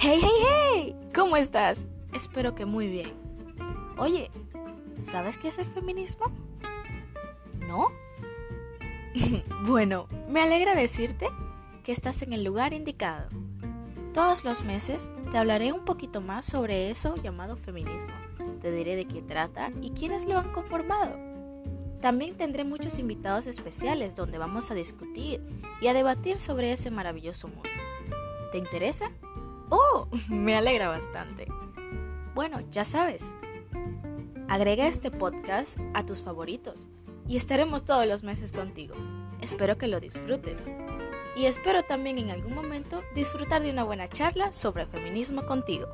Hey, hey, hey, ¿cómo estás? Espero que muy bien. Oye, ¿sabes qué es el feminismo? ¿No? bueno, me alegra decirte que estás en el lugar indicado. Todos los meses te hablaré un poquito más sobre eso llamado feminismo. Te diré de qué trata y quiénes lo han conformado. También tendré muchos invitados especiales donde vamos a discutir y a debatir sobre ese maravilloso mundo. ¿Te interesa? ¡Oh! Me alegra bastante. Bueno, ya sabes. Agrega este podcast a tus favoritos y estaremos todos los meses contigo. Espero que lo disfrutes. Y espero también en algún momento disfrutar de una buena charla sobre feminismo contigo.